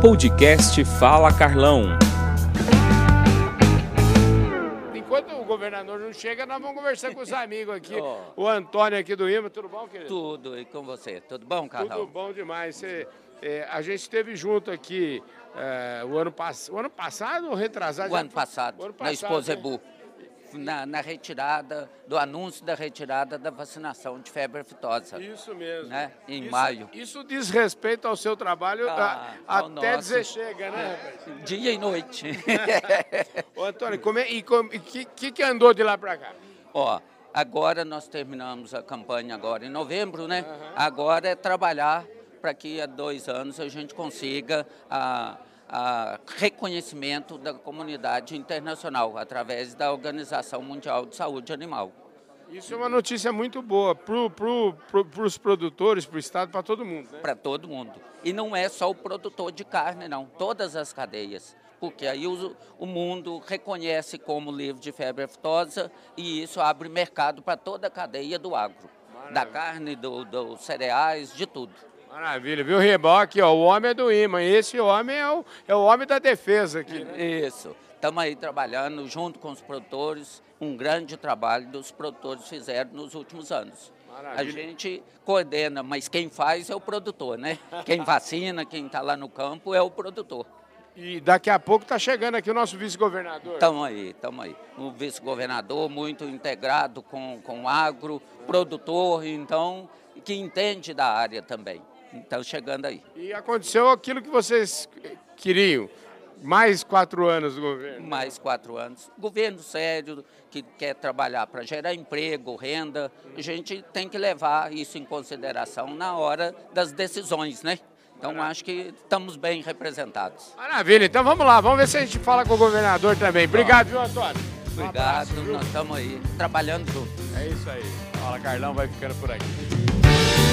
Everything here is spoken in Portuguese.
Podcast Fala Carlão. Enquanto o governador não chega, nós vamos conversar com os amigos aqui. Ó. O Antônio aqui do IMA, tudo bom, querido? Tudo, e com você? Tudo bom, Carlão? Tudo bom demais. Você, é, a gente esteve junto aqui é, o, ano pass... o ano passado ou retrasado? O ano passado, O ano na passado, Exposebu, né? Na, na retirada, do anúncio da retirada da vacinação de febre aftosa. Isso mesmo. Né? Em Isso- maio. Isso diz respeito ao seu trabalho Ah, a- até nosso. dizer chega, né, rapaz? Dia e noite. Ô, Antônio, como é, e o que, que, andou de lá para cá? Ó, agora nós terminamos a campanha agora em novembro, né? Agora é trabalhar para que há dois anos a gente consiga a, a reconhecimento da comunidade internacional através da Organização Mundial de Saúde Animal. Isso é uma notícia muito boa para pro, pro, os produtores, para o Estado, para todo mundo. Né? para todo mundo. E não é só o produtor de carne, não, todas as cadeias. Porque aí o, o mundo reconhece como livre de febre aftosa e isso abre mercado para toda a cadeia do agro. Da carne, do, dos cereais, de tudo. Maravilha, viu, Reboque? Ó, o homem é do imã. Esse homem é o, é o homem da defesa aqui. Né? Isso. Estamos aí trabalhando junto com os produtores, um grande trabalho dos produtores fizeram nos últimos anos. A Maravilha. gente coordena, mas quem faz é o produtor, né? Quem vacina, quem está lá no campo é o produtor. E daqui a pouco está chegando aqui o nosso vice-governador. Estamos aí, estamos aí. O vice-governador muito integrado com, com o agro, produtor, então, que entende da área também. Então, chegando aí. E aconteceu aquilo que vocês queriam. Mais quatro anos do governo. Mais quatro anos. Governo sério, que quer trabalhar para gerar emprego, renda, a gente tem que levar isso em consideração na hora das decisões, né? Então, acho que estamos bem representados. Maravilha, então vamos lá, vamos ver se a gente fala com o governador também. Obrigado, viu, Antônio? Um Obrigado, abraço, viu? nós estamos aí trabalhando juntos. É isso aí. Fala, Carlão vai ficando por aqui.